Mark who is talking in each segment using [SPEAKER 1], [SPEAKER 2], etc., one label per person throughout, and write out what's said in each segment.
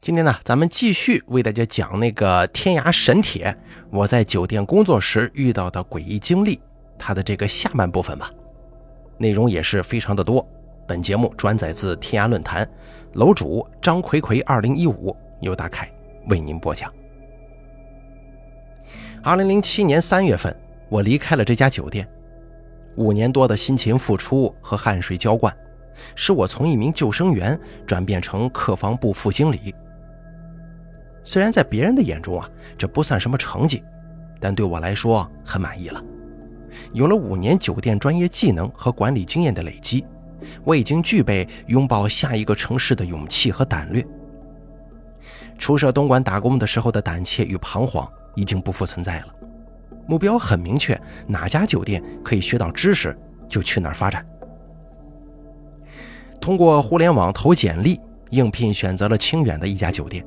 [SPEAKER 1] 今天呢，咱们继续为大家讲那个天涯神帖，我在酒店工作时遇到的诡异经历，它的这个下半部分吧，内容也是非常的多。本节目转载自天涯论坛，楼主张葵葵二零一五由大凯为您播讲。二零零七年三月份，我离开了这家酒店，五年多的辛勤付出和汗水浇灌，使我从一名救生员转变成客房部副经理。虽然在别人的眼中啊，这不算什么成绩，但对我来说很满意了。有了五年酒店专业技能和管理经验的累积，我已经具备拥抱下一个城市的勇气和胆略。初涉东莞打工的时候的胆怯与彷徨已经不复存在了，目标很明确，哪家酒店可以学到知识就去哪儿发展。通过互联网投简历应聘，选择了清远的一家酒店。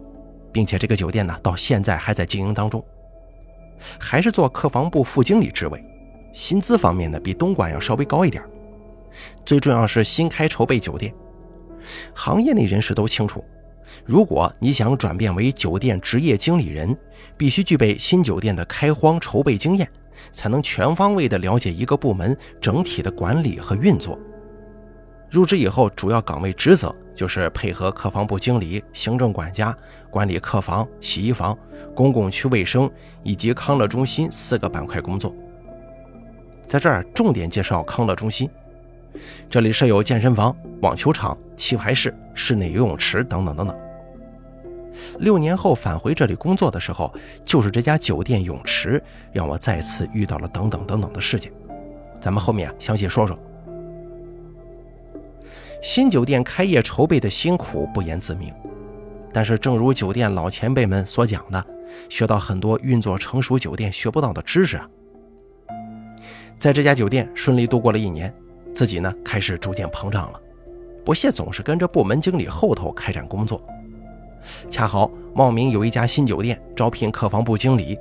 [SPEAKER 1] 并且这个酒店呢，到现在还在经营当中，还是做客房部副经理职位，薪资方面呢比东莞要稍微高一点。最重要是新开筹备酒店，行业内人士都清楚，如果你想转变为酒店职业经理人，必须具备新酒店的开荒筹备经验，才能全方位的了解一个部门整体的管理和运作。入职以后，主要岗位职责就是配合客房部经理、行政管家管理客房、洗衣房、公共区卫生以及康乐中心四个板块工作。在这儿重点介绍康乐中心，这里设有健身房、网球场、棋牌室、室内游泳池等等等等。六年后返回这里工作的时候，就是这家酒店泳池让我再次遇到了等等等等的事情。咱们后面详细说说。新酒店开业筹备的辛苦不言自明，但是正如酒店老前辈们所讲的，学到很多运作成熟酒店学不到的知识啊。在这家酒店顺利度过了一年，自己呢开始逐渐膨胀了，不屑总是跟着部门经理后头开展工作。恰好茂名有一家新酒店招聘客房部经理，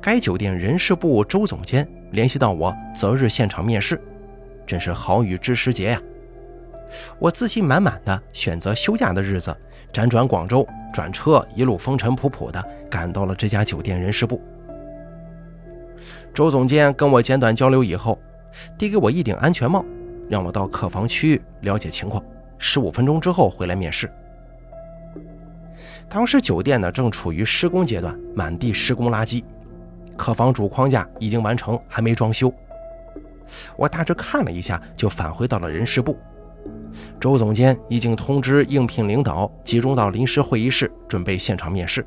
[SPEAKER 1] 该酒店人事部周总监联系到我择日现场面试，真是好雨知时节呀。我自信满满的选择休假的日子，辗转广州，转车一路风尘仆仆的赶到了这家酒店人事部。周总监跟我简短交流以后，递给我一顶安全帽，让我到客房区域了解情况。十五分钟之后回来面试。当时酒店呢正处于施工阶段，满地施工垃圾，客房主框架已经完成，还没装修。我大致看了一下，就返回到了人事部。周总监已经通知应聘领导集中到临时会议室，准备现场面试。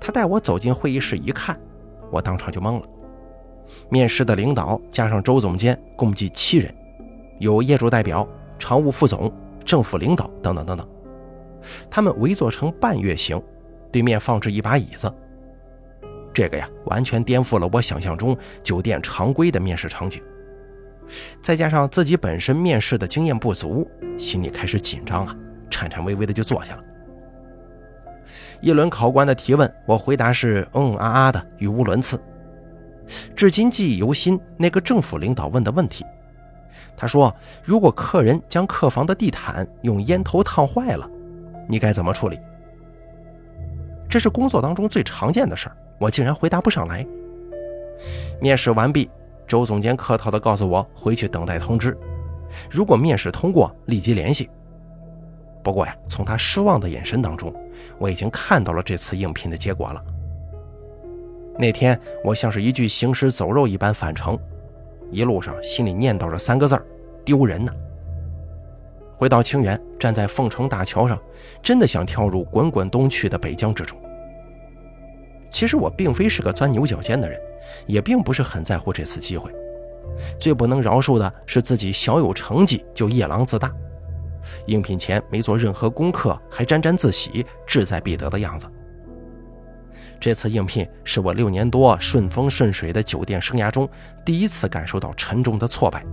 [SPEAKER 1] 他带我走进会议室一看，我当场就懵了。面试的领导加上周总监共计七人，有业主代表、常务副总、政府领导等等等等。他们围坐成半月形，对面放置一把椅子。这个呀，完全颠覆了我想象中酒店常规的面试场景。再加上自己本身面试的经验不足，心里开始紧张啊，颤颤巍巍的就坐下了。一轮考官的提问，我回答是嗯嗯啊啊的，语无伦次。至今记忆犹新，那个政府领导问的问题，他说：“如果客人将客房的地毯用烟头烫坏了，你该怎么处理？”这是工作当中最常见的事儿，我竟然回答不上来。面试完毕。周总监客套地告诉我回去等待通知，如果面试通过，立即联系。不过呀，从他失望的眼神当中，我已经看到了这次应聘的结果了。那天我像是一具行尸走肉一般返程，一路上心里念叨着三个字儿：丢人呐。回到清远，站在凤城大桥上，真的想跳入滚滚东去的北江之中。其实我并非是个钻牛角尖的人。也并不是很在乎这次机会，最不能饶恕的是自己小有成绩就夜郎自大，应聘前没做任何功课，还沾沾自喜、志在必得的样子。这次应聘是我六年多顺风顺水的酒店生涯中第一次感受到沉重的挫败，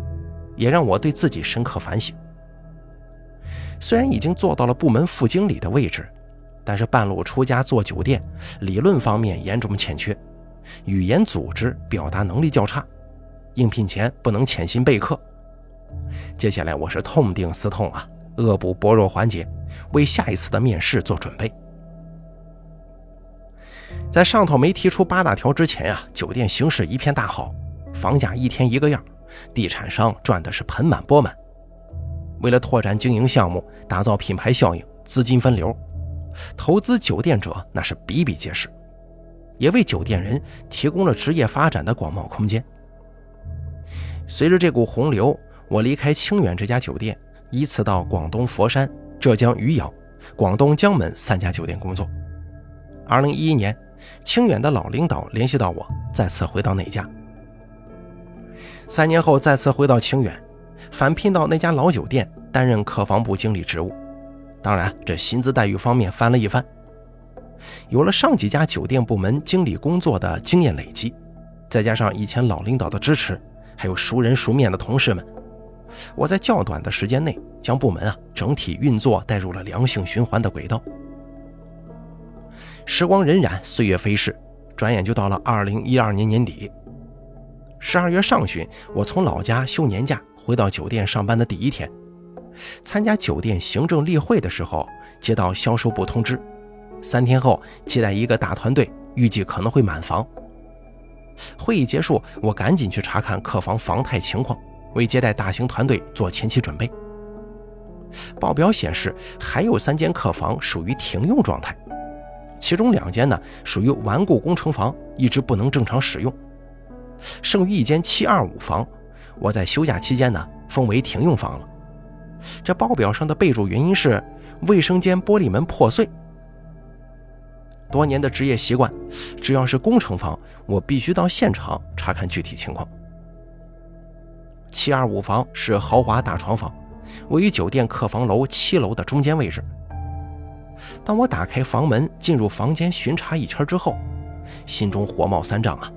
[SPEAKER 1] 也让我对自己深刻反省。虽然已经做到了部门副经理的位置，但是半路出家做酒店，理论方面严重欠缺。语言组织表达能力较差，应聘前不能潜心备课。接下来我是痛定思痛啊，恶补薄弱环节，为下一次的面试做准备。在上头没提出八大条之前呀，酒店形势一片大好，房价一天一个样，地产商赚的是盆满钵满。为了拓展经营项目，打造品牌效应，资金分流，投资酒店者那是比比皆是，也为酒店人提供了职业发展的广袤空间。随着这股洪流，我离开清远这家酒店，依次到广东佛山、浙江余姚、广东江门三家酒店工作。二零一一年。清远的老领导联系到我，再次回到那家。三年后再次回到清远，返聘到那家老酒店担任客房部经理职务。当然，这薪资待遇方面翻了一番。有了上几家酒店部门经理工作的经验累积，再加上以前老领导的支持，还有熟人熟面的同事们，我在较短的时间内将部门啊整体运作带入了良性循环的轨道。时光荏苒，岁月飞逝，转眼就到了二零一二年年底。十二月上旬，我从老家休年假回到酒店上班的第一天，参加酒店行政例会的时候，接到销售部通知，三天后接待一个大团队，预计可能会满房。会议结束，我赶紧去查看客房房态情况，为接待大型团队做前期准备。报表显示，还有三间客房属于停用状态。其中两间呢属于顽固工程房，一直不能正常使用。剩余一间七二五房，我在休假期间呢封为停用房了。这报表上的备注原因是卫生间玻璃门破碎。多年的职业习惯，只要是工程房，我必须到现场查看具体情况。七二五房是豪华大床房，位于酒店客房楼七楼的中间位置。当我打开房门进入房间巡查一圈之后，心中火冒三丈啊！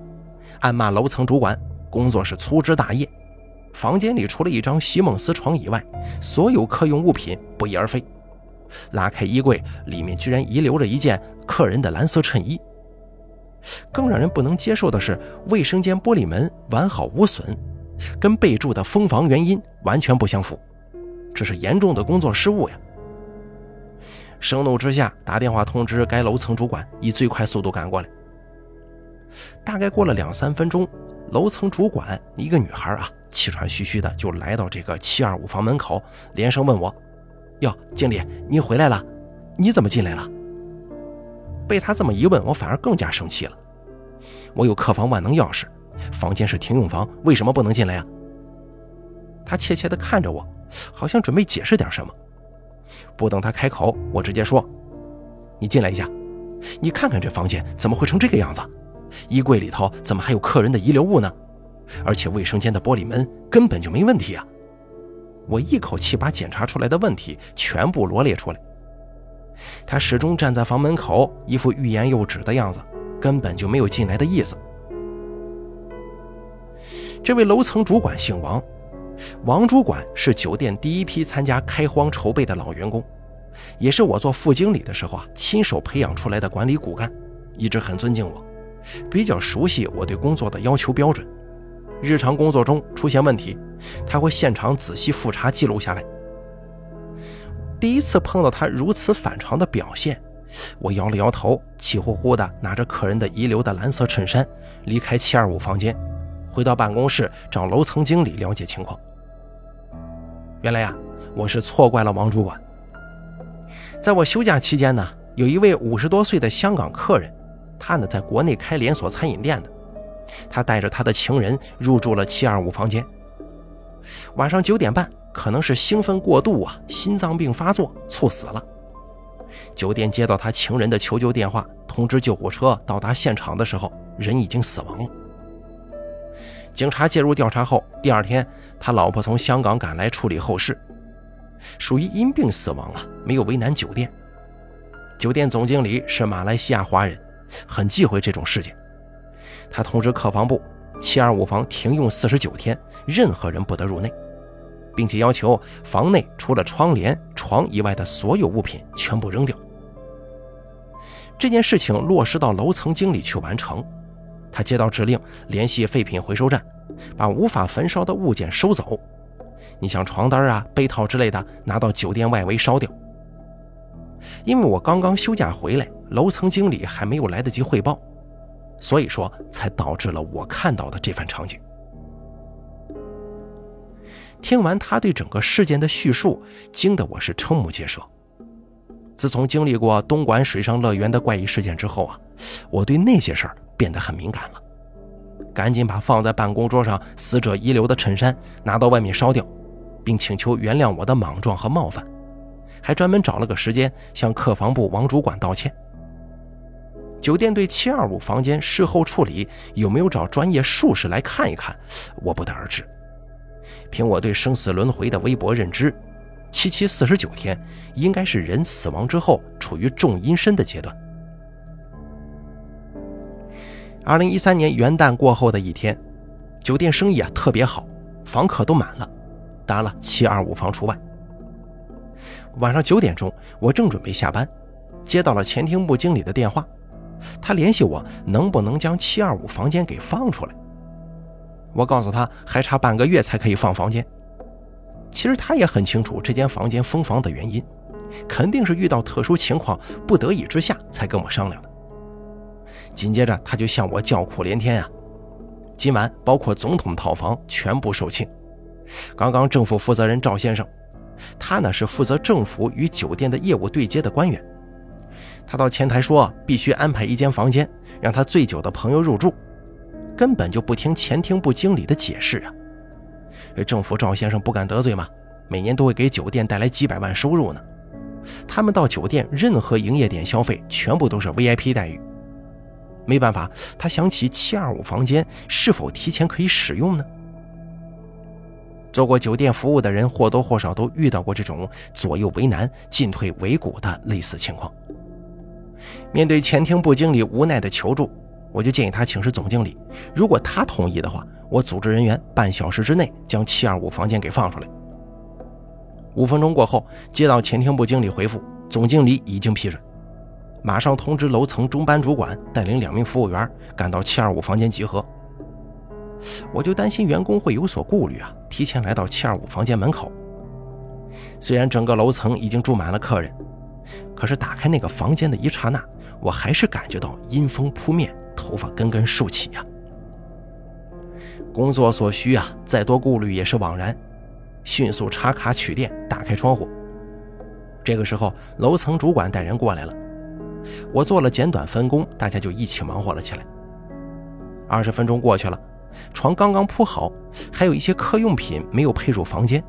[SPEAKER 1] 暗骂楼层主管工作是粗枝大叶。房间里除了一张席梦思床以外，所有客用物品不翼而飞。拉开衣柜，里面居然遗留着一件客人的蓝色衬衣。更让人不能接受的是，卫生间玻璃门完好无损，跟备注的封房原因完全不相符，这是严重的工作失误呀！盛怒之下，打电话通知该楼层主管以最快速度赶过来。大概过了两三分钟，楼层主管一个女孩啊，气喘吁吁的就来到这个七二五房门口，连声问我：“哟，经理，你回来了？你怎么进来了？”被他这么一问，我反而更加生气了。我有客房万能钥匙，房间是停用房，为什么不能进来呀？他怯怯地看着我，好像准备解释点什么。不等他开口，我直接说：“你进来一下，你看看这房间怎么会成这个样子？衣柜里头怎么还有客人的遗留物呢？而且卫生间的玻璃门根本就没问题啊！”我一口气把检查出来的问题全部罗列出来。他始终站在房门口，一副欲言又止的样子，根本就没有进来的意思。这位楼层主管姓王。王主管是酒店第一批参加开荒筹备的老员工，也是我做副经理的时候啊亲手培养出来的管理骨干，一直很尊敬我，比较熟悉我对工作的要求标准。日常工作中出现问题，他会现场仔细复查记录下来。第一次碰到他如此反常的表现，我摇了摇头，气呼呼地拿着客人的遗留的蓝色衬衫离开七二五房间。回到办公室找楼层经理了解情况。原来呀，我是错怪了王主管。在我休假期间呢，有一位五十多岁的香港客人，他呢在国内开连锁餐饮店的，他带着他的情人入住了七二五房间。晚上九点半，可能是兴奋过度啊，心脏病发作猝死了。酒店接到他情人的求救电话，通知救护车到达现场的时候，人已经死亡了。警察介入调查后，第二天，他老婆从香港赶来处理后事，属于因病死亡啊，没有为难酒店。酒店总经理是马来西亚华人，很忌讳这种事件。他通知客房部，七二五房停用四十九天，任何人不得入内，并且要求房内除了窗帘、床以外的所有物品全部扔掉。这件事情落实到楼层经理去完成。他接到指令，联系废品回收站，把无法焚烧的物件收走。你像床单啊、被套之类的，拿到酒店外围烧掉。因为我刚刚休假回来，楼层经理还没有来得及汇报，所以说才导致了我看到的这番场景。听完他对整个事件的叙述，惊得我是瞠目结舌。自从经历过东莞水上乐园的怪异事件之后啊，我对那些事儿变得很敏感了。赶紧把放在办公桌上死者遗留的衬衫拿到外面烧掉，并请求原谅我的莽撞和冒犯，还专门找了个时间向客房部王主管道歉。酒店对725房间事后处理有没有找专业术士来看一看，我不得而知。凭我对生死轮回的微薄认知，七七四十九天应该是人死亡之后处于重阴身的阶段。二零一三年元旦过后的一天，酒店生意啊特别好，房客都满了，当然了，七二五房除外。晚上九点钟，我正准备下班，接到了前厅部经理的电话，他联系我能不能将七二五房间给放出来。我告诉他还差半个月才可以放房间。其实他也很清楚这间房间封房的原因，肯定是遇到特殊情况，不得已之下才跟我商量的。紧接着，他就向我叫苦连天啊！今晚包括总统套房全部售罄。刚刚政府负责人赵先生，他呢是负责政府与酒店的业务对接的官员。他到前台说必须安排一间房间，让他醉酒的朋友入住，根本就不听前厅部经理的解释啊！政府赵先生不敢得罪嘛，每年都会给酒店带来几百万收入呢。他们到酒店任何营业点消费，全部都是 VIP 待遇。没办法，他想起七二五房间是否提前可以使用呢？做过酒店服务的人或多或少都遇到过这种左右为难、进退维谷的类似情况。面对前厅部经理无奈的求助，我就建议他请示总经理，如果他同意的话，我组织人员半小时之内将七二五房间给放出来。五分钟过后，接到前厅部经理回复，总经理已经批准。马上通知楼层中班主管带领两名服务员赶到七二五房间集合。我就担心员工会有所顾虑啊，提前来到七二五房间门口。虽然整个楼层已经住满了客人，可是打开那个房间的一刹那，我还是感觉到阴风扑面，头发根根竖起呀。工作所需啊，再多顾虑也是枉然。迅速插卡取电，打开窗户。这个时候，楼层主管带人过来了。我做了简短分工，大家就一起忙活了起来。二十分钟过去了，床刚刚铺好，还有一些客用品没有配入房间。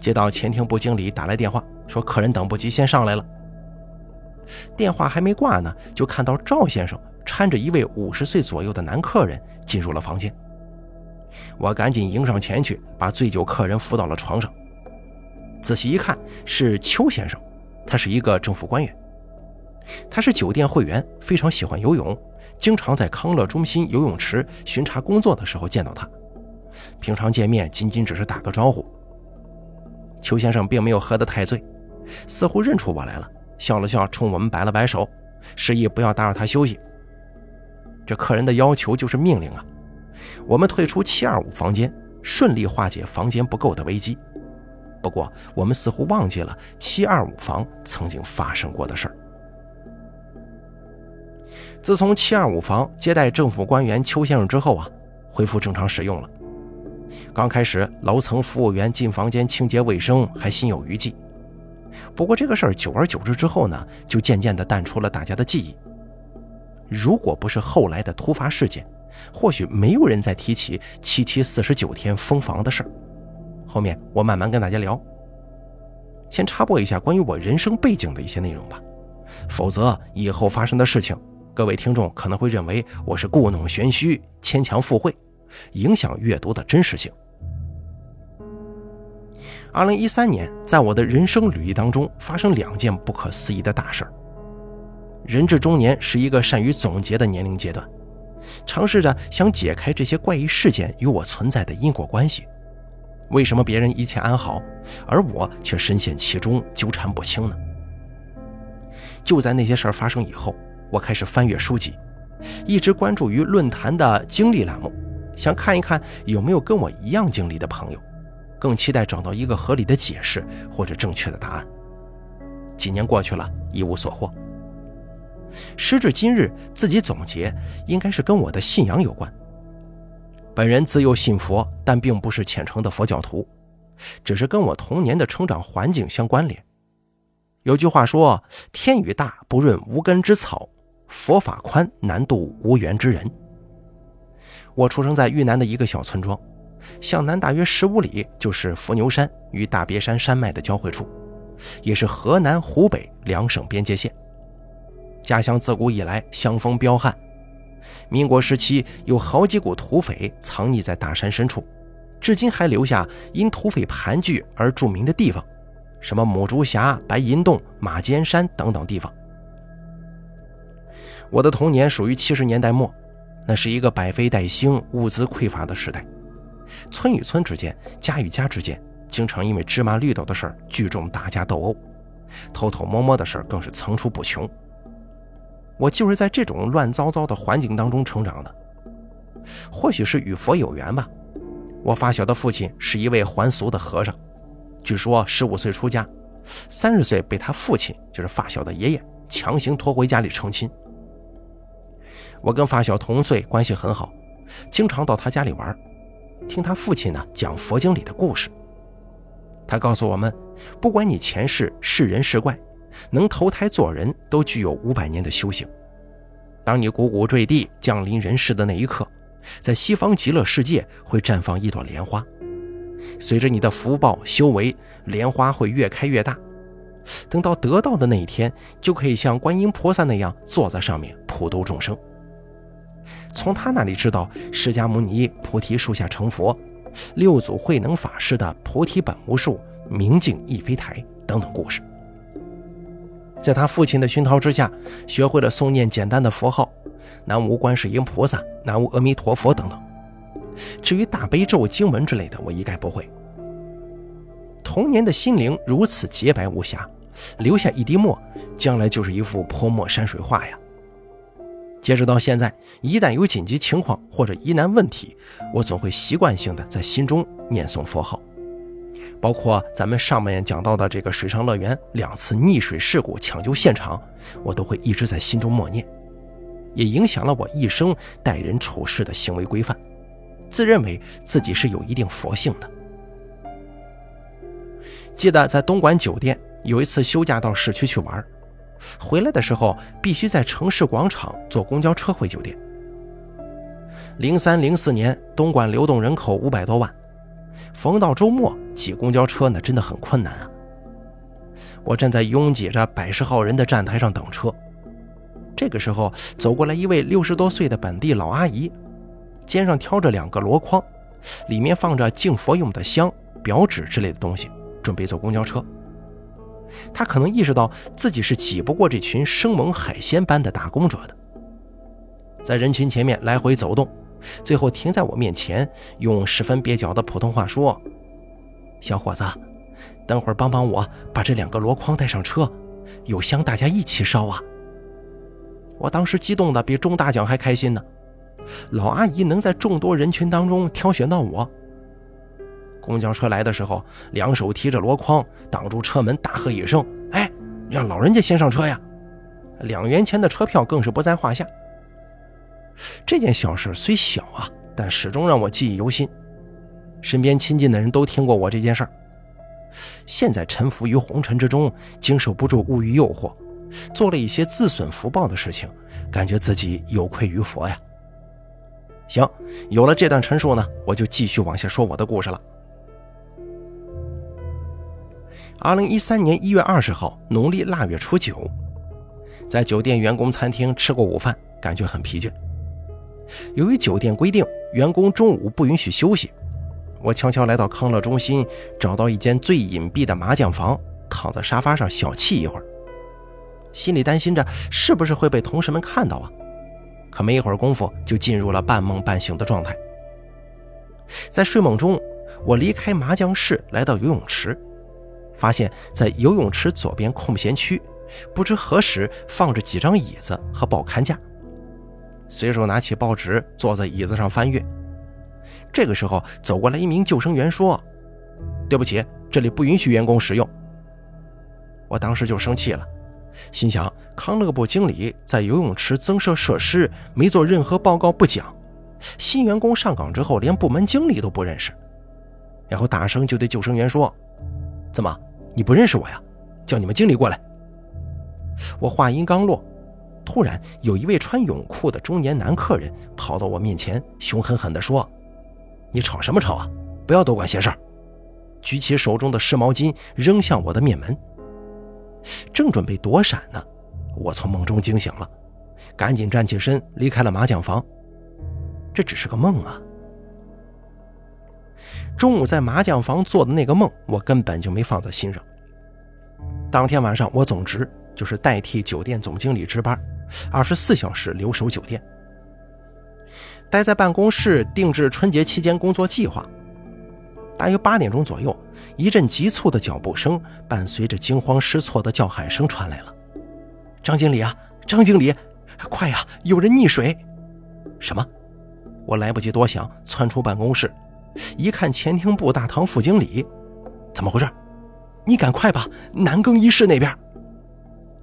[SPEAKER 1] 接到前厅部经理打来电话，说客人等不及，先上来了。电话还没挂呢，就看到赵先生搀着一位五十岁左右的男客人进入了房间。我赶紧迎上前去，把醉酒客人扶到了床上。仔细一看，是邱先生，他是一个政府官员。他是酒店会员，非常喜欢游泳，经常在康乐中心游泳池巡查工作的时候见到他。平常见面仅仅只是打个招呼。邱先生并没有喝得太醉，似乎认出我来了，笑了笑，冲我们摆了摆手，示意不要打扰他休息。这客人的要求就是命令啊！我们退出七二五房间，顺利化解房间不够的危机。不过，我们似乎忘记了七二五房曾经发生过的事儿。自从七二五房接待政府官员邱先生之后啊，恢复正常使用了。刚开始，楼层服务员进房间清洁卫生还心有余悸。不过这个事儿久而久之之后呢，就渐渐的淡出了大家的记忆。如果不是后来的突发事件，或许没有人再提起七七四十九天封房的事儿。后面我慢慢跟大家聊。先插播一下关于我人生背景的一些内容吧，否则以后发生的事情。各位听众可能会认为我是故弄玄虚、牵强附会，影响阅读的真实性。二零一三年，在我的人生履历当中发生两件不可思议的大事儿。人至中年是一个善于总结的年龄阶段，尝试着想解开这些怪异事件与我存在的因果关系。为什么别人一切安好，而我却深陷其中纠缠不清呢？就在那些事儿发生以后。我开始翻阅书籍，一直关注于论坛的经历栏目，想看一看有没有跟我一样经历的朋友，更期待找到一个合理的解释或者正确的答案。几年过去了，一无所获。时至今日，自己总结，应该是跟我的信仰有关。本人自幼信佛，但并不是虔诚的佛教徒，只是跟我童年的成长环境相关联。有句话说：“天雨大，不润无根之草；佛法宽，难渡无缘之人。”我出生在豫南的一个小村庄，向南大约十五里就是伏牛山与大别山山脉的交汇处，也是河南、湖北两省边界线。家乡自古以来乡风彪悍。民国时期有好几股土匪藏匿在大山深处，至今还留下因土匪盘踞而著名的地方，什么母猪峡、白银洞、马尖山等等地方。我的童年属于七十年代末，那是一个百废待兴、物资匮乏的时代，村与村之间、家与家之间，经常因为芝麻绿豆的事儿聚众打架斗殴，偷偷摸摸的事儿更是层出不穷。我就是在这种乱糟糟的环境当中成长的，或许是与佛有缘吧。我发小的父亲是一位还俗的和尚，据说十五岁出家，三十岁被他父亲，就是发小的爷爷强行拖回家里成亲。我跟发小同岁，关系很好，经常到他家里玩，听他父亲呢讲佛经里的故事。他告诉我们，不管你前世是人是怪。能投胎做人都具有五百年的修行。当你汩汩坠地降临人世的那一刻，在西方极乐世界会绽放一朵莲花。随着你的福报修为，莲花会越开越大。等到得道的那一天，就可以像观音菩萨那样坐在上面普度众生。从他那里知道释迦牟尼菩提树下成佛，六祖慧能法师的菩提本无树，明镜亦非台等等故事。在他父亲的熏陶之下，学会了诵念简单的佛号，南无观世音菩萨，南无阿弥陀佛等等。至于大悲咒经文之类的，我一概不会。童年的心灵如此洁白无瑕，留下一滴墨，将来就是一幅泼墨山水画呀。截止到现在，一旦有紧急情况或者疑难问题，我总会习惯性的在心中念诵佛号。包括咱们上面讲到的这个水上乐园两次溺水事故抢救现场，我都会一直在心中默念，也影响了我一生待人处事的行为规范。自认为自己是有一定佛性的。记得在东莞酒店有一次休假到市区去玩，回来的时候必须在城市广场坐公交车回酒店。零三零四年，东莞流动人口五百多万。逢到周末挤公交车呢，真的很困难啊！我站在拥挤着百十号人的站台上等车，这个时候走过来一位六十多岁的本地老阿姨，肩上挑着两个箩筐，里面放着敬佛用的香、表纸之类的东西，准备坐公交车。他可能意识到自己是挤不过这群生猛海鲜般的打工者的，在人群前面来回走动。最后停在我面前，用十分蹩脚的普通话说：“小伙子，等会儿帮帮我，把这两个箩筐带上车，有香大家一起烧啊！”我当时激动的比中大奖还开心呢。老阿姨能在众多人群当中挑选到我。公交车来的时候，两手提着箩筐，挡住车门，大喝一声：“哎，让老人家先上车呀！”两元钱的车票更是不在话下。这件小事虽小啊，但始终让我记忆犹新。身边亲近的人都听过我这件事儿。现在沉浮于红尘之中，经受不住物欲诱惑，做了一些自损福报的事情，感觉自己有愧于佛呀。行，有了这段陈述呢，我就继续往下说我的故事了。二零一三年一月二十号，农历腊月初九，在酒店员工餐厅吃过午饭，感觉很疲倦。由于酒店规定员工中午不允许休息，我悄悄来到康乐中心，找到一间最隐蔽的麻将房，躺在沙发上小憩一会儿。心里担心着是不是会被同事们看到啊？可没一会儿功夫，就进入了半梦半醒的状态。在睡梦中，我离开麻将室，来到游泳池，发现在游泳池左边空闲区，不知何时放着几张椅子和报刊架。随手拿起报纸，坐在椅子上翻阅。这个时候，走过来一名救生员，说：“对不起，这里不允许员工使用。”我当时就生气了，心想康乐部经理在游泳池增设设施，没做任何报告不讲，新员工上岗之后连部门经理都不认识，然后大声就对救生员说：“怎么，你不认识我呀？叫你们经理过来。”我话音刚落，突然有一位穿泳裤的中年男客人跑到我面前，凶狠狠地说：“你吵什么吵啊？不要多管闲事！”举起手中的湿毛巾扔向我的面门。正准备躲闪呢，我从梦中惊醒了，赶紧站起身离开了麻将房。这只是个梦啊！中午在麻将房做的那个梦，我根本就没放在心上。当天晚上我总值。就是代替酒店总经理值班，二十四小时留守酒店。待在办公室定制春节期间工作计划。大约八点钟左右，一阵急促的脚步声伴随着惊慌失措的叫喊声传来了：“张经理啊，张经理，快呀，有人溺水！”什么？我来不及多想，窜出办公室，一看前厅部大堂副经理，怎么回事？你赶快吧，男更衣室那边。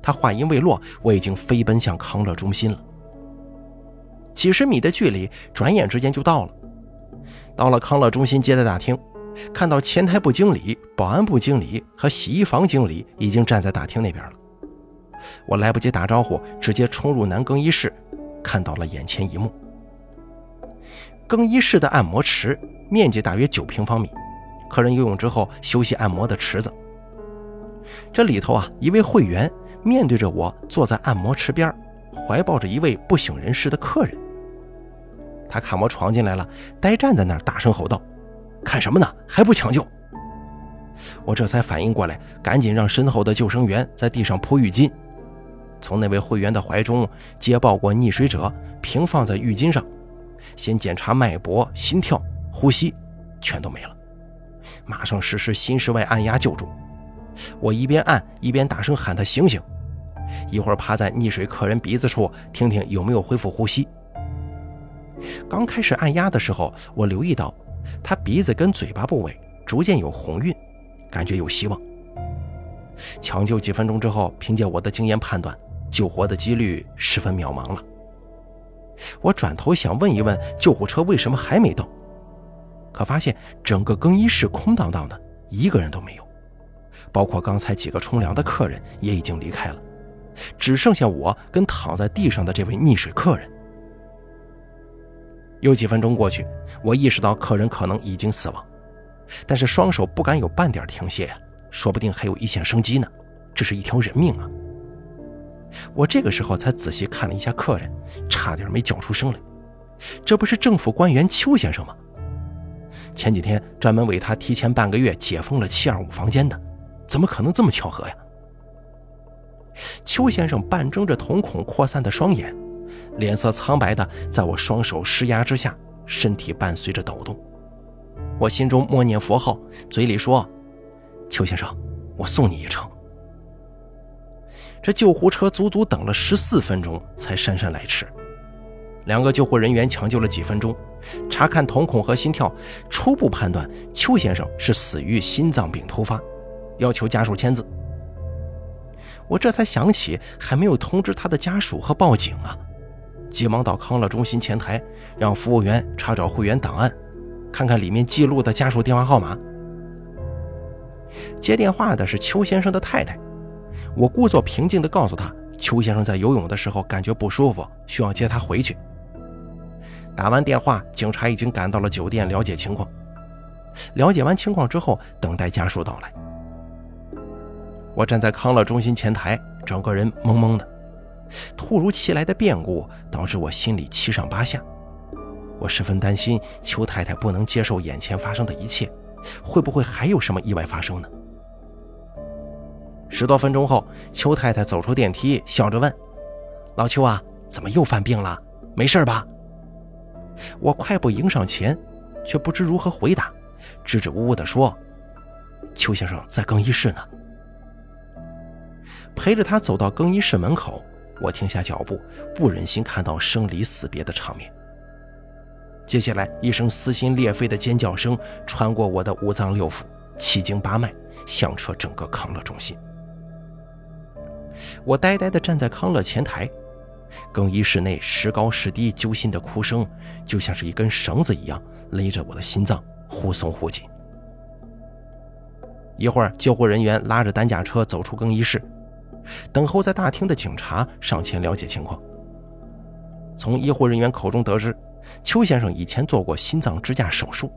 [SPEAKER 1] 他话音未落，我已经飞奔向康乐中心了。几十米的距离，转眼之间就到了。到了康乐中心接待大厅，看到前台部经理、保安部经理和洗衣房经理已经站在大厅那边了。我来不及打招呼，直接冲入男更衣室，看到了眼前一幕：更衣室的按摩池面积大约九平方米，客人游泳之后休息按摩的池子。这里头啊，一位会员。面对着我，坐在按摩池边，怀抱着一位不省人事的客人。他看我闯进来了，呆站在那儿，大声吼道：“看什么呢？还不抢救！”我这才反应过来，赶紧让身后的救生员在地上铺浴巾，从那位会员的怀中接抱过溺水者，平放在浴巾上，先检查脉搏、心跳、呼吸，全都没了，马上实施心室外按压救助。我一边按一边大声喊他醒醒，一会儿趴在溺水客人鼻子处听听有没有恢复呼吸。刚开始按压的时候，我留意到他鼻子跟嘴巴部位逐渐有红晕，感觉有希望。抢救几分钟之后，凭借我的经验判断，救活的几率十分渺茫了。我转头想问一问救护车为什么还没到，可发现整个更衣室空荡荡的，一个人都没有。包括刚才几个冲凉的客人也已经离开了，只剩下我跟躺在地上的这位溺水客人。有几分钟过去，我意识到客人可能已经死亡，但是双手不敢有半点停歇呀，说不定还有一线生机呢，这是一条人命啊！我这个时候才仔细看了一下客人，差点没叫出声来。这不是政府官员邱先生吗？前几天专门为他提前半个月解封了七二五房间的。怎么可能这么巧合呀？邱先生半睁着瞳孔扩散的双眼，脸色苍白的，在我双手施压之下，身体伴随着抖动。我心中默念佛号，嘴里说：“邱先生，我送你一程。”这救护车足足等了十四分钟才姗姗来迟。两个救护人员抢救了几分钟，查看瞳孔和心跳，初步判断邱先生是死于心脏病突发。要求家属签字，我这才想起还没有通知他的家属和报警啊！急忙到康乐中心前台，让服务员查找会员档案，看看里面记录的家属电话号码。接电话的是邱先生的太太，我故作平静地告诉他，邱先生在游泳的时候感觉不舒服，需要接他回去。打完电话，警察已经赶到了酒店了解情况。了解完情况之后，等待家属到来。我站在康乐中心前台，整个人懵懵的。突如其来的变故导致我心里七上八下，我十分担心邱太太不能接受眼前发生的一切，会不会还有什么意外发生呢？十多分钟后，邱太太走出电梯，笑着问：“老邱啊，怎么又犯病了？没事吧？”我快步迎上前，却不知如何回答，支支吾吾地说：“邱先生在更衣室呢。”陪着他走到更衣室门口，我停下脚步，不忍心看到生离死别的场面。接下来，一声撕心裂肺的尖叫声穿过我的五脏六腑，七经八脉，响彻整个康乐中心。我呆呆地站在康乐前台，更衣室内时高时低揪心的哭声，就像是一根绳子一样勒着我的心脏，忽松忽紧。一会儿，救护人员拉着担架车走出更衣室，等候在大厅的警察上前了解情况。从医护人员口中得知，邱先生以前做过心脏支架手术。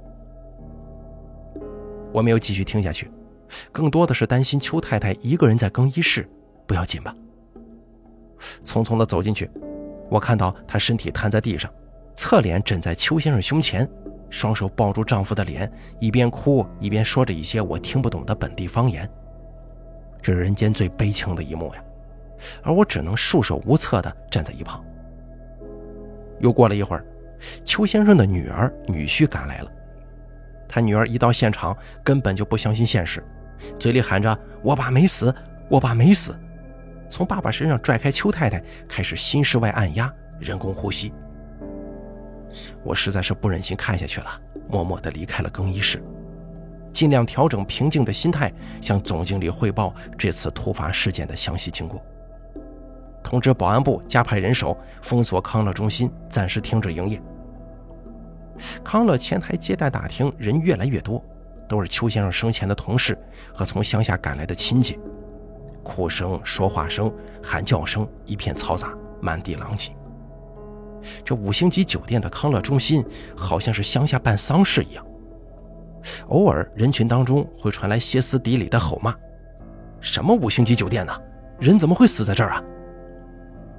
[SPEAKER 1] 我没有继续听下去，更多的是担心邱太太一个人在更衣室，不要紧吧？匆匆地走进去，我看到她身体瘫在地上，侧脸枕在邱先生胸前。双手抱住丈夫的脸，一边哭一边说着一些我听不懂的本地方言。这是人间最悲情的一幕呀，而我只能束手无策地站在一旁。又过了一会儿，邱先生的女儿、女婿赶来了。他女儿一到现场，根本就不相信现实，嘴里喊着：“我爸没死，我爸没死！”从爸爸身上拽开邱太太，开始心室外按压、人工呼吸。我实在是不忍心看下去了，默默地离开了更衣室，尽量调整平静的心态，向总经理汇报这次突发事件的详细经过，通知保安部加派人手封锁康乐中心，暂时停止营业。康乐前台接待大厅人越来越多，都是邱先生生前的同事和从乡下赶来的亲戚，哭声、说话声、喊叫声一片嘈杂，满地狼藉。这五星级酒店的康乐中心，好像是乡下办丧事一样。偶尔人群当中会传来歇斯底里的吼骂：“什么五星级酒店呢？人怎么会死在这儿啊？”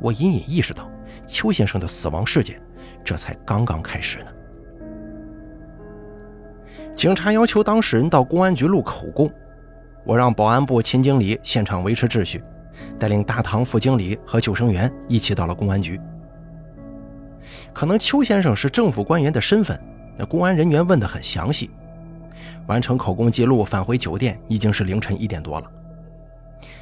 [SPEAKER 1] 我隐隐意识到，邱先生的死亡事件这才刚刚开始呢。警察要求当事人到公安局录口供，我让保安部秦经理现场维持秩序，带领大堂副经理和救生员一起到了公安局。可能邱先生是政府官员的身份，那公安人员问得很详细。完成口供记录，返回酒店已经是凌晨一点多了。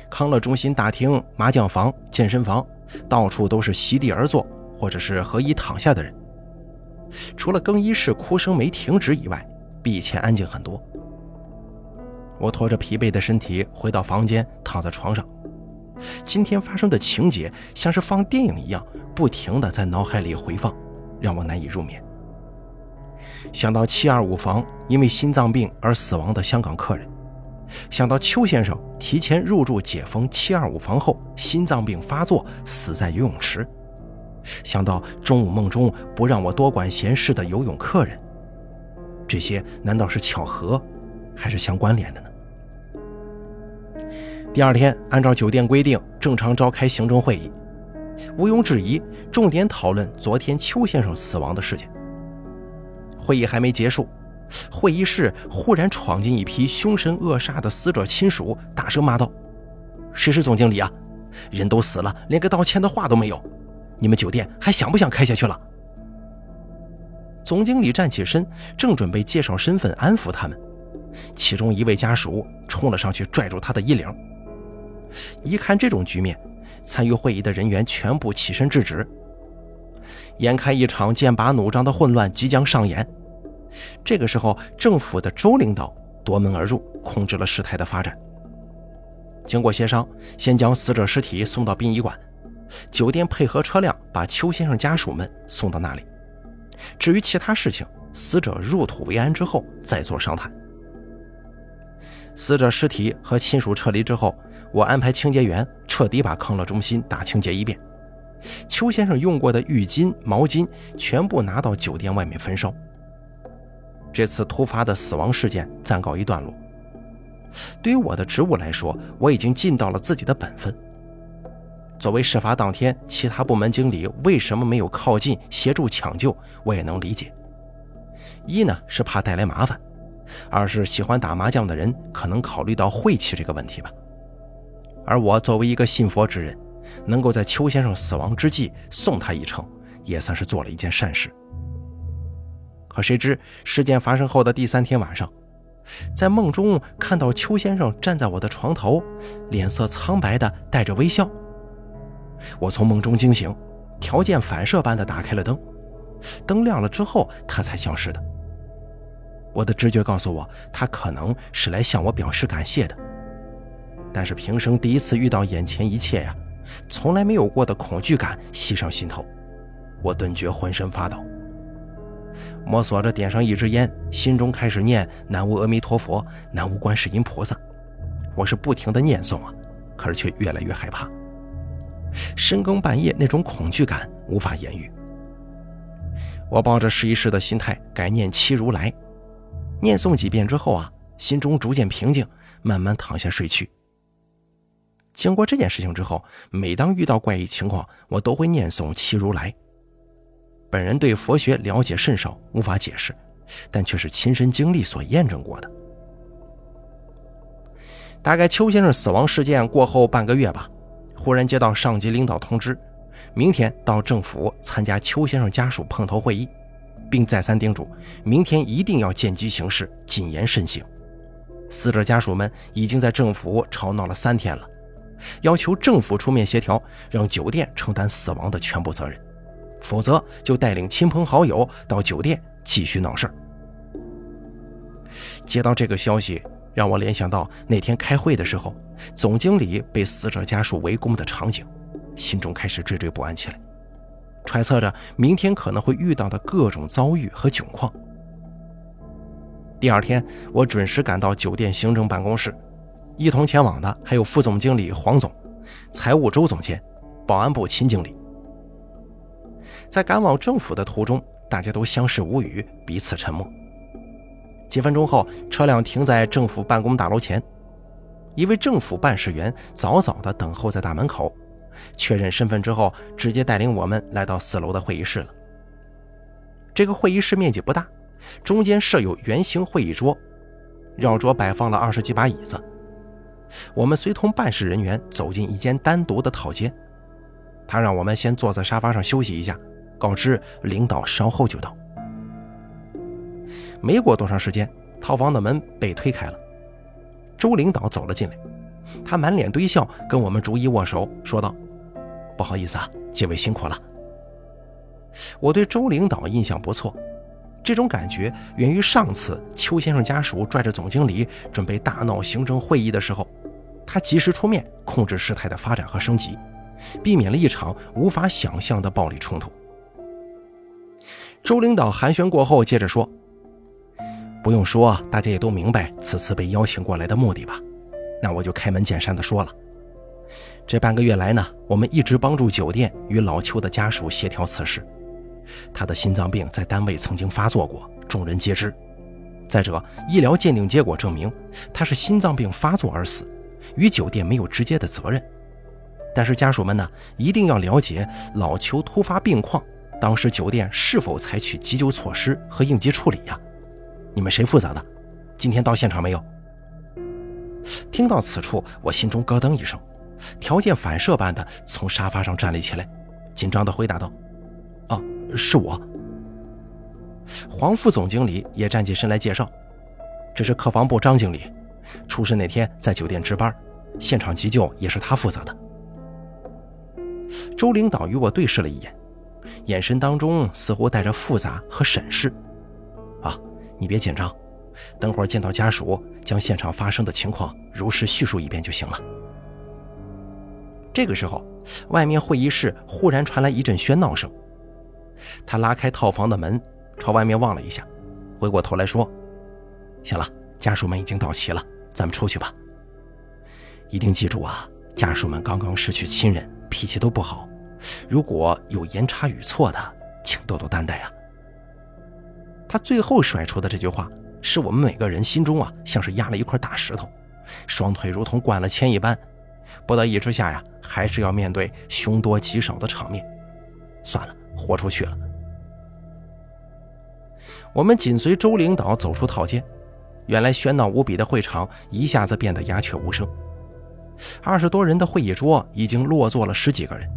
[SPEAKER 1] 康乐中心大厅、麻将房、健身房，到处都是席地而坐或者是合衣躺下的人。除了更衣室哭声没停止以外，比以前安静很多。我拖着疲惫的身体回到房间，躺在床上。今天发生的情节像是放电影一样，不停地在脑海里回放，让我难以入眠。想到七二五房因为心脏病而死亡的香港客人，想到邱先生提前入住解封七二五房后心脏病发作死在游泳池，想到中午梦中不让我多管闲事的游泳客人，这些难道是巧合，还是相关联的呢？第二天，按照酒店规定，正常召开行政会议。毋庸置疑，重点讨论昨天邱先生死亡的事件。会议还没结束，会议室忽然闯进一批凶神恶煞的死者亲属，大声骂道：“谁是总经理啊？人都死了，连个道歉的话都没有！你们酒店还想不想开下去了？”总经理站起身，正准备介绍身份安抚他们，其中一位家属冲了上去，拽住他的衣领。一看这种局面，参与会议的人员全部起身制止。眼看一场剑拔弩张的混乱即将上演，这个时候，政府的周领导夺门而入，控制了事态的发展。经过协商，先将死者尸体送到殡仪馆，酒店配合车辆把邱先生家属们送到那里。至于其他事情，死者入土为安之后再做商谈。死者尸体和亲属撤离之后。我安排清洁员彻底把康乐中心大清洁一遍，邱先生用过的浴巾、毛巾全部拿到酒店外面焚烧。这次突发的死亡事件暂告一段落。对于我的职务来说，我已经尽到了自己的本分。作为事发当天其他部门经理，为什么没有靠近协助抢救，我也能理解。一呢是怕带来麻烦，二是喜欢打麻将的人可能考虑到晦气这个问题吧。而我作为一个信佛之人，能够在邱先生死亡之际送他一程，也算是做了一件善事。可谁知事件发生后的第三天晚上，在梦中看到邱先生站在我的床头，脸色苍白的带着微笑。我从梦中惊醒，条件反射般的打开了灯，灯亮了之后他才消失的。我的直觉告诉我，他可能是来向我表示感谢的。但是平生第一次遇到眼前一切呀，从来没有过的恐惧感袭上心头，我顿觉浑身发抖。摸索着点上一支烟，心中开始念“南无阿弥陀佛，南无观世音菩萨”。我是不停的念诵啊，可是却越来越害怕。深更半夜那种恐惧感无法言喻。我抱着试一试的心态，改念七如来，念诵几遍之后啊，心中逐渐平静，慢慢躺下睡去。经过这件事情之后，每当遇到怪异情况，我都会念诵七如来。本人对佛学了解甚少，无法解释，但却是亲身经历所验证过的。大概邱先生死亡事件过后半个月吧，忽然接到上级领导通知，明天到政府参加邱先生家属碰头会议，并再三叮嘱明天一定要见机行事，谨言慎行。死者家属们已经在政府吵闹了三天了，要求政府出面协调，让酒店承担死亡的全部责任。否则，就带领亲朋好友到酒店继续闹事儿。接到这个消息，让我联想到那天开会的时候，总经理被死者家属围攻的场景，心中开始惴惴不安起来，揣测着明天可能会遇到的各种遭遇和窘况。第二天，我准时赶到酒店行政办公室，一同前往的还有副总经理黄总、财务周总监、保安部秦经理。在赶往政府的途中，大家都相视无语，彼此沉默。几分钟后，车辆停在政府办公大楼前，一位政府办事员早早地等候在大门口，确认身份之后，直接带领我们来到四楼的会议室了。这个会议室面积不大，中间设有圆形会议桌，绕桌摆放了二十几把椅子。我们随同办事人员走进一间单独的套间，他让我们先坐在沙发上休息一下。告知领导稍后就到。没过多长时间，套房的门被推开了，周领导走了进来，他满脸堆笑，跟我们逐一握手，说道：“不好意思啊，几位辛苦了。”我对周领导印象不错，这种感觉源于上次邱先生家属拽着总经理准备大闹行政会议的时候，他及时出面控制事态的发展和升级，避免了一场无法想象的暴力冲突。周领导寒暄过后，接着说：“不用说，大家也都明白此次被邀请过来的目的吧？那我就开门见山的说了。这半个月来呢，我们一直帮助酒店与老邱的家属协调此事。他的心脏病在单位曾经发作过，众人皆知。再者，医疗鉴定结果证明他是心脏病发作而死，与酒店没有直接的责任。但是家属们呢，一定要了解老邱突发病况。”当时酒店是否采取急救措施和应急处理呀？你们谁负责的？今天到现场没有？听到此处，我心中咯噔一声，条件反射般的从沙发上站立起来，紧张的回答道：“啊，是我。”黄副总经理也站起身来介绍：“这是客房部张经理，出事那天在酒店值班，现场急救也是他负责的。”周领导与我对视了一眼。眼神当中似乎带着复杂和审视。啊，你别紧张，等会儿见到家属，将现场发生的情况如实叙述一遍就行了。这个时候，外面会议室忽然传来一阵喧闹声。他拉开套房的门，朝外面望了一下，回过头来说：“行了，家属们已经到齐了，咱们出去吧。一定记住啊，家属们刚刚失去亲人，脾气都不好。”如果有言差语错的，请多多担待啊。他最后甩出的这句话，使我们每个人心中啊，像是压了一块大石头，双腿如同灌了铅一般。不得已之下呀，还是要面对凶多吉少的场面。算了，豁出去了。我们紧随周领导走出套间，原来喧闹无比的会场一下子变得鸦雀无声。二十多人的会议桌已经落座了十几个人。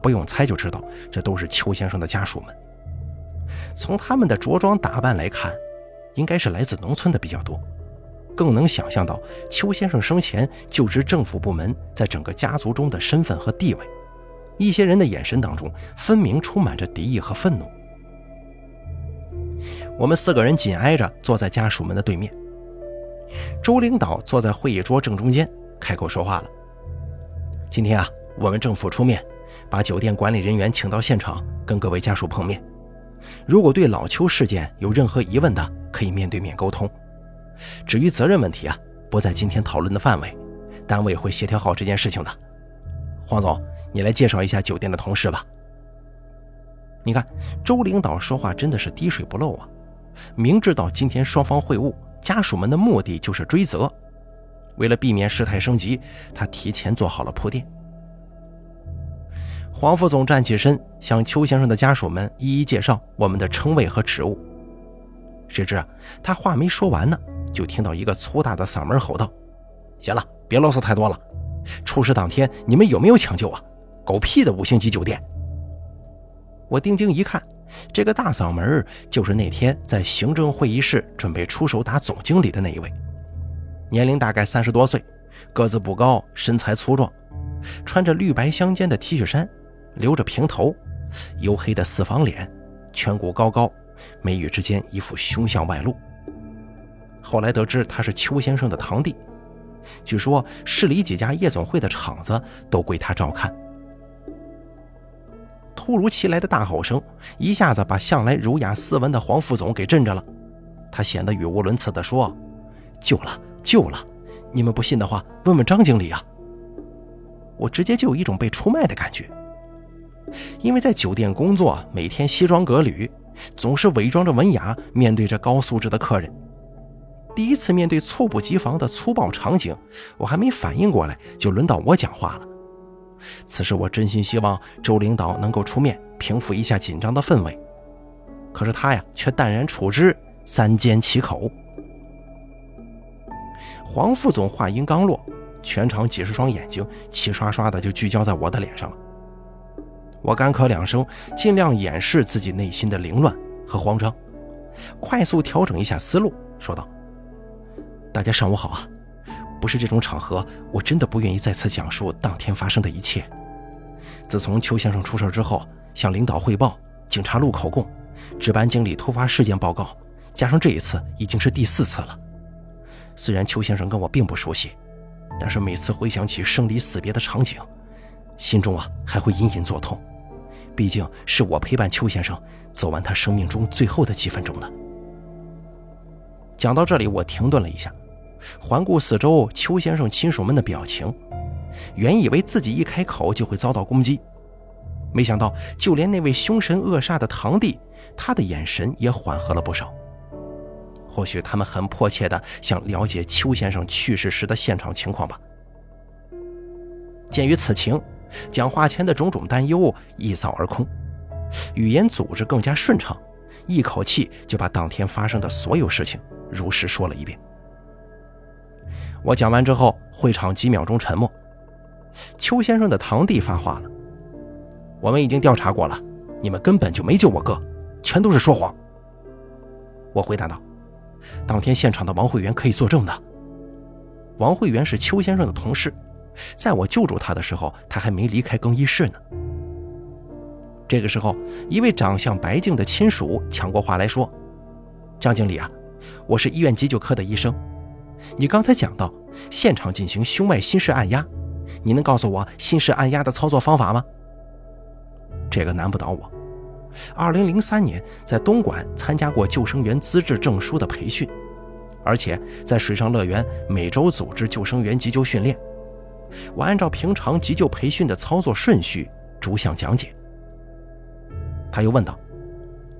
[SPEAKER 1] 不用猜就知道，这都是邱先生的家属们。从他们的着装打扮来看，应该是来自农村的比较多。更能想象到邱先生生前就职政府部门在整个家族中的身份和地位。一些人的眼神当中分明充满着敌意和愤怒。我们四个人紧挨着坐在家属们的对面。周领导坐在会议桌正中间，开口说话了：“今天啊，我们政府出面，把酒店管理人员请到现场，跟各位家属碰面。如果对老邱事件有任何疑问的，可以面对面沟通。至于责任问题啊，不在今天讨论的范围，单位会协调好这件事情的。黄总，你来介绍一下酒店的同事吧。”你看，周领导说话真的是滴水不漏啊！明知道今天双方会晤，家属们的目的就是追责，为了避免事态升级，他提前做好了铺垫。黄副总站起身，向邱先生的家属们一一介绍我们的称谓和职务。谁知啊，他话没说完呢，就听到一个粗大的嗓门吼道：“行了，别啰嗦太多了！出事当天你们有没有抢救啊？狗屁的五星级酒店！”我定睛一看，这个大嗓门就是那天在行政会议室准备出手打总经理的那一位，年龄大概三十多岁，个子不高，身材粗壮，穿着绿白相间的 T 恤衫，留着平头，黝黑的四方脸，颧骨高高，眉宇之间一副凶相外露。后来得知他是邱先生的堂弟，据说市里几家夜总会的场子都归他照看。突如其来的大吼声，一下子把向来儒雅斯文的黄副总给震着了。他显得语无伦次地说：“救了，救了！你们不信的话，问问张经理啊！”我直接就有一种被出卖的感觉，因为在酒店工作，每天西装革履，总是伪装着文雅，面对着高素质的客人。第一次面对猝不及防的粗暴场景，我还没反应过来，就轮到我讲话了。此时我真心希望周领导能够出面平复一下紧张的氛围，可是他呀却淡然处之，三缄其口。黄副总话音刚落，全场几十双眼睛齐刷刷的就聚焦在我的脸上了。我干咳两声，尽量掩饰自己内心的凌乱和慌张，快速调整一下思路，说道：“大家上午好啊。”不是这种场合，我真的不愿意再次讲述当天发生的一切。自从邱先生出事之后，向领导汇报、警察录口供、值班经理突发事件报告，加上这一次，已经是第四次了。虽然邱先生跟我并不熟悉，但是每次回想起生离死别的场景，心中啊还会隐隐作痛。毕竟是我陪伴邱先生走完他生命中最后的几分钟的。讲到这里，我停顿了一下。环顾四周，邱先生亲属们的表情，原以为自己一开口就会遭到攻击，没想到就连那位凶神恶煞的堂弟，他的眼神也缓和了不少。或许他们很迫切地想了解邱先生去世时的现场情况吧。鉴于此情，讲话前的种种担忧一扫而空，语言组织更加顺畅，一口气就把当天发生的所有事情如实说了一遍。我讲完之后，会场几秒钟沉默。邱先生的堂弟发话了：“我们已经调查过了，你们根本就没救我哥，全都是说谎。”我回答道：“当天现场的王慧媛可以作证的。王慧媛是邱先生的同事，在我救助他的时候，他还没离开更衣室呢。”这个时候，一位长相白净的亲属抢过话来说：“张经理啊，我是医院急救科的医生。”你刚才讲到现场进行胸外心室按压，你能告诉我心室按压的操作方法吗？这个难不倒我。二零零三年在东莞参加过救生员资质证书的培训，而且在水上乐园每周组织救生员急救训练。我按照平常急救培训的操作顺序逐项讲解。他又问道：“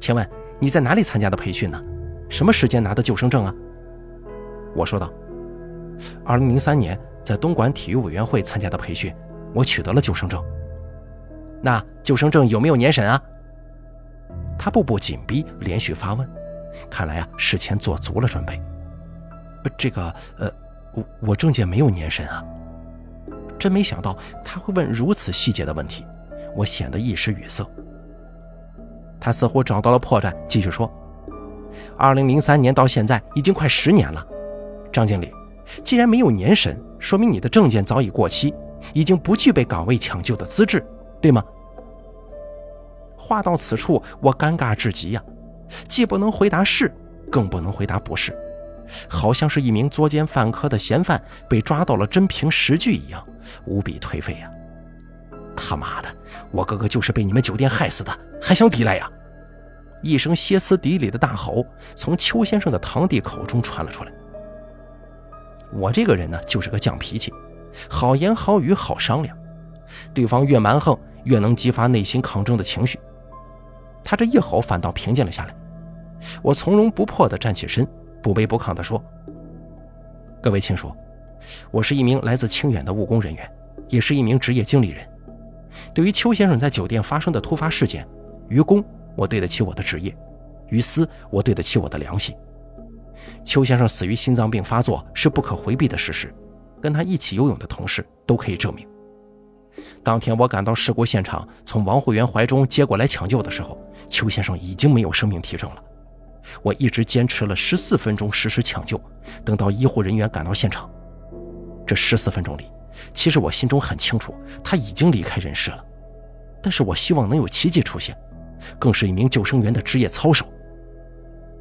[SPEAKER 1] 请问你在哪里参加的培训呢？什么时间拿的救生证啊？”我说道：“二零零三年在东莞体育委员会参加的培训，我取得了救生证。那救生证有没有年审啊？”他步步紧逼，连续发问，看来啊，事前做足了准备。这个，呃，我我证件没有年审啊。真没想到他会问如此细节的问题，我显得一时语塞。他似乎找到了破绽，继续说：“二零零三年到现在已经快十年了。”张经理，既然没有年审，说明你的证件早已过期，已经不具备岗位抢救的资质，对吗？话到此处，我尴尬至极呀，既不能回答是，更不能回答不是，好像是一名作奸犯科的嫌犯被抓到了真凭实据一样，无比颓废呀！他妈的，我哥哥就是被你们酒店害死的，还想抵赖呀！一声歇斯底里的大吼从邱先生的堂弟口中传了出来。我这个人呢，就是个犟脾气，好言好语好商量，对方越蛮横，越能激发内心抗争的情绪。他这一吼，反倒平静了下来。我从容不迫地站起身，不卑不亢地说：“各位亲属，我是一名来自清远的务工人员，也是一名职业经理人。对于邱先生在酒店发生的突发事件，于公。”我对得起我的职业，于私我对得起我的良心。邱先生死于心脏病发作是不可回避的事实，跟他一起游泳的同事都可以证明。当天我赶到事故现场，从王会员怀中接过来抢救的时候，邱先生已经没有生命体征了。我一直坚持了十四分钟实施抢救，等到医护人员赶到现场，这十四分钟里，其实我心中很清楚他已经离开人世了，但是我希望能有奇迹出现。更是一名救生员的职业操守。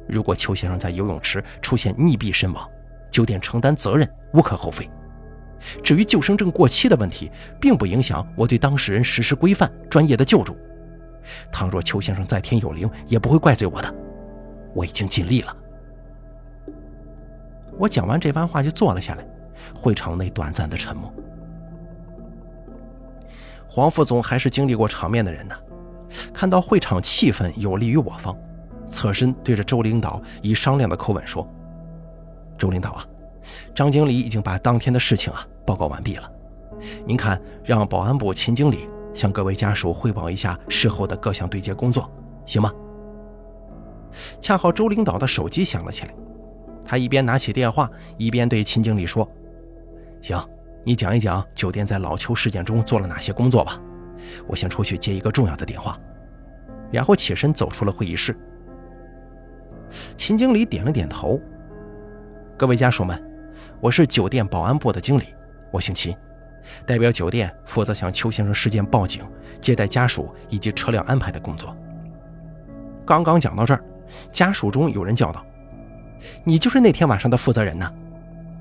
[SPEAKER 1] 如果邱先生在游泳池出现溺毙身亡，酒店承担责任无可厚非。至于救生证过期的问题，并不影响我对当事人实施规范、专业的救助。倘若邱先生在天有灵，也不会怪罪我的。我已经尽力了。我讲完这番话就坐了下来，会场内短暂的沉默。黄副总还是经历过场面的人呢。看到会场气氛有利于我方，侧身对着周领导以商量的口吻说：“周领导啊，张经理已经把当天的事情啊报告完毕了，您看让保安部秦经理向各位家属汇报一下事后的各项对接工作，行吗？”恰好周领导的手机响了起来，他一边拿起电话，一边对秦经理说：“行，你讲一讲酒店在老邱事件中做了哪些工作吧。”我先出去接一个重要的电话，然后起身走出了会议室。秦经理点了点头：“各位家属们，我是酒店保安部的经理，我姓秦，代表酒店负责向邱先生事件报警、接待家属以及车辆安排的工作。”刚刚讲到这儿，家属中有人叫道：“你就是那天晚上的负责人呢？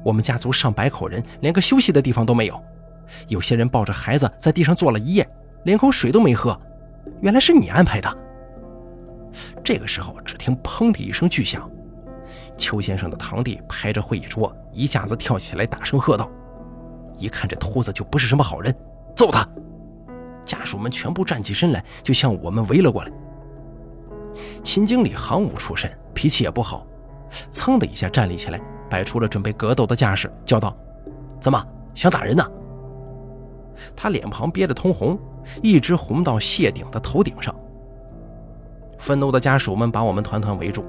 [SPEAKER 1] 我们家族上百口人，连个休息的地方都没有，有些人抱着孩子在地上坐了一夜。”连口水都没喝，原来是你安排的。这个时候，只听“砰”的一声巨响，邱先生的堂弟拍着会议桌，一下子跳起来，大声喝道：“一看这秃子就不是什么好人，揍他！”家属们全部站起身来，就向我们围了过来。秦经理行武出身，脾气也不好，噌的一下站立起来，摆出了准备格斗的架势，叫道：“怎么想打人呢？”他脸庞憋得通红。一直红到谢顶的头顶上。愤怒的家属们把我们团团围住。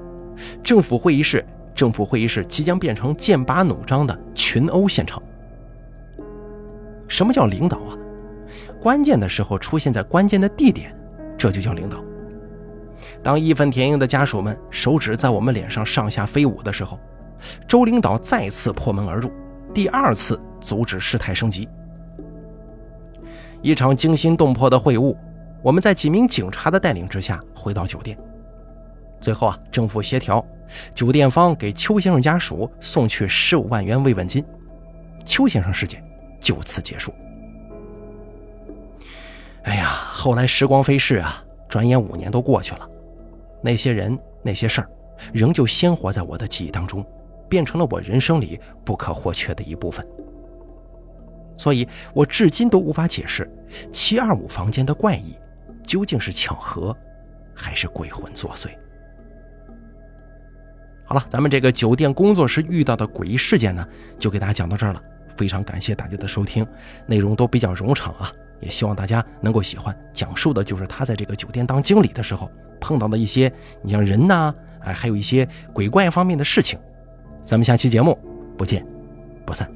[SPEAKER 1] 政府会议室，政府会议室即将变成剑拔弩张的群殴现场。什么叫领导啊？关键的时候出现在关键的地点，这就叫领导。当义愤填膺的家属们手指在我们脸上上下飞舞的时候，周领导再次破门而入，第二次阻止事态升级。一场惊心动魄的会晤，我们在几名警察的带领之下回到酒店。最后啊，政府协调，酒店方给邱先生家属送去十五万元慰问金，邱先生事件就此结束。哎呀，后来时光飞逝啊，转眼五年都过去了，那些人那些事儿，仍旧鲜活在我的记忆当中，变成了我人生里不可或缺的一部分。所以我至今都无法解释七二五房间的怪异究竟是巧合，还是鬼魂作祟。好了，咱们这个酒店工作时遇到的诡异事件呢，就给大家讲到这儿了。非常感谢大家的收听，内容都比较冗长啊，也希望大家能够喜欢。讲述的就是他在这个酒店当经理的时候碰到的一些，你像人呐，哎，还有一些鬼怪方面的事情。咱们下期节目不见不散。